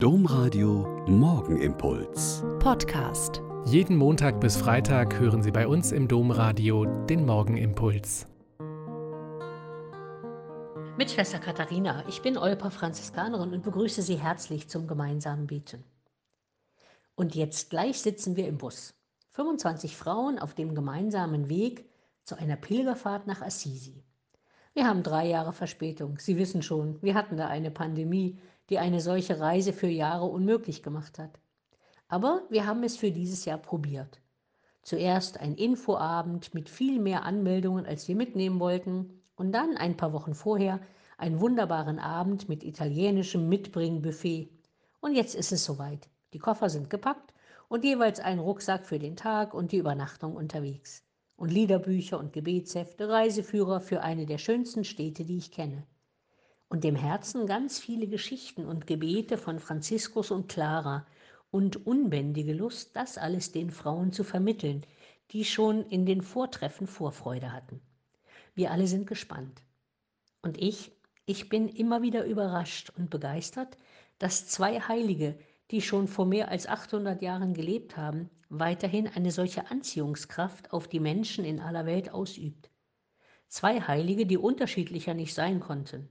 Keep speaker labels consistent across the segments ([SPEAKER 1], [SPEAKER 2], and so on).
[SPEAKER 1] Domradio Morgenimpuls.
[SPEAKER 2] Podcast.
[SPEAKER 3] Jeden Montag bis Freitag hören Sie bei uns im Domradio den Morgenimpuls.
[SPEAKER 4] Mit Schwester Katharina, ich bin Olpa Franziskanerin und begrüße Sie herzlich zum gemeinsamen Beten. Und jetzt gleich sitzen wir im Bus. 25 Frauen auf dem gemeinsamen Weg zu einer Pilgerfahrt nach Assisi. Wir haben drei Jahre Verspätung. Sie wissen schon, wir hatten da eine Pandemie, die eine solche Reise für Jahre unmöglich gemacht hat. Aber wir haben es für dieses Jahr probiert. Zuerst ein Infoabend mit viel mehr Anmeldungen, als wir mitnehmen wollten, und dann ein paar Wochen vorher einen wunderbaren Abend mit italienischem Mitbringbuffet. Und jetzt ist es soweit. Die Koffer sind gepackt und jeweils ein Rucksack für den Tag und die Übernachtung unterwegs. Und Liederbücher und Gebetshefte, Reiseführer für eine der schönsten Städte, die ich kenne und dem Herzen ganz viele Geschichten und Gebete von Franziskus und Clara und unbändige Lust, das alles den Frauen zu vermitteln, die schon in den Vortreffen Vorfreude hatten. Wir alle sind gespannt. Und ich, ich bin immer wieder überrascht und begeistert, dass zwei Heilige, die schon vor mehr als 800 Jahren gelebt haben, weiterhin eine solche Anziehungskraft auf die Menschen in aller Welt ausübt. Zwei Heilige, die unterschiedlicher nicht sein konnten.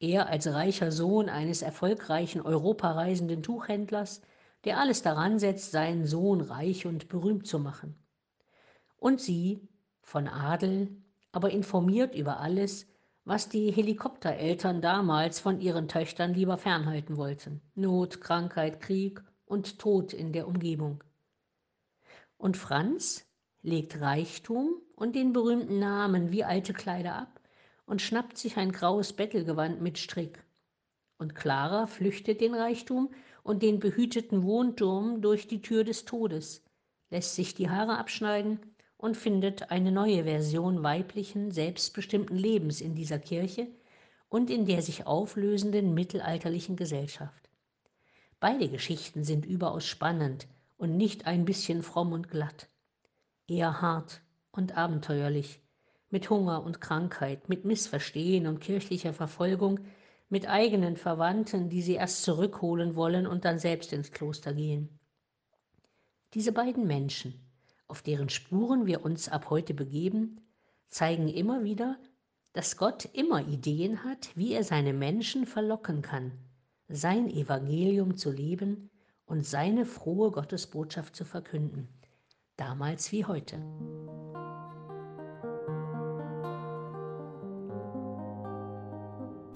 [SPEAKER 4] Er als reicher Sohn eines erfolgreichen europareisenden Tuchhändlers, der alles daran setzt, seinen Sohn reich und berühmt zu machen. Und sie, von Adel, aber informiert über alles, was die Helikoptereltern damals von ihren Töchtern lieber fernhalten wollten. Not, Krankheit, Krieg und Tod in der Umgebung. Und Franz legt Reichtum und den berühmten Namen wie alte Kleider ab und schnappt sich ein graues Bettelgewand mit Strick. Und Clara flüchtet den Reichtum und den behüteten Wohnturm durch die Tür des Todes, lässt sich die Haare abschneiden und findet eine neue Version weiblichen, selbstbestimmten Lebens in dieser Kirche und in der sich auflösenden mittelalterlichen Gesellschaft. Beide Geschichten sind überaus spannend und nicht ein bisschen fromm und glatt, eher hart und abenteuerlich, mit Hunger und Krankheit, mit Missverstehen und kirchlicher Verfolgung, mit eigenen Verwandten, die sie erst zurückholen wollen und dann selbst ins Kloster gehen. Diese beiden Menschen, auf deren Spuren wir uns ab heute begeben, zeigen immer wieder, dass Gott immer Ideen hat, wie er seine Menschen verlocken kann, sein Evangelium zu leben und seine frohe Gottesbotschaft zu verkünden, damals wie heute.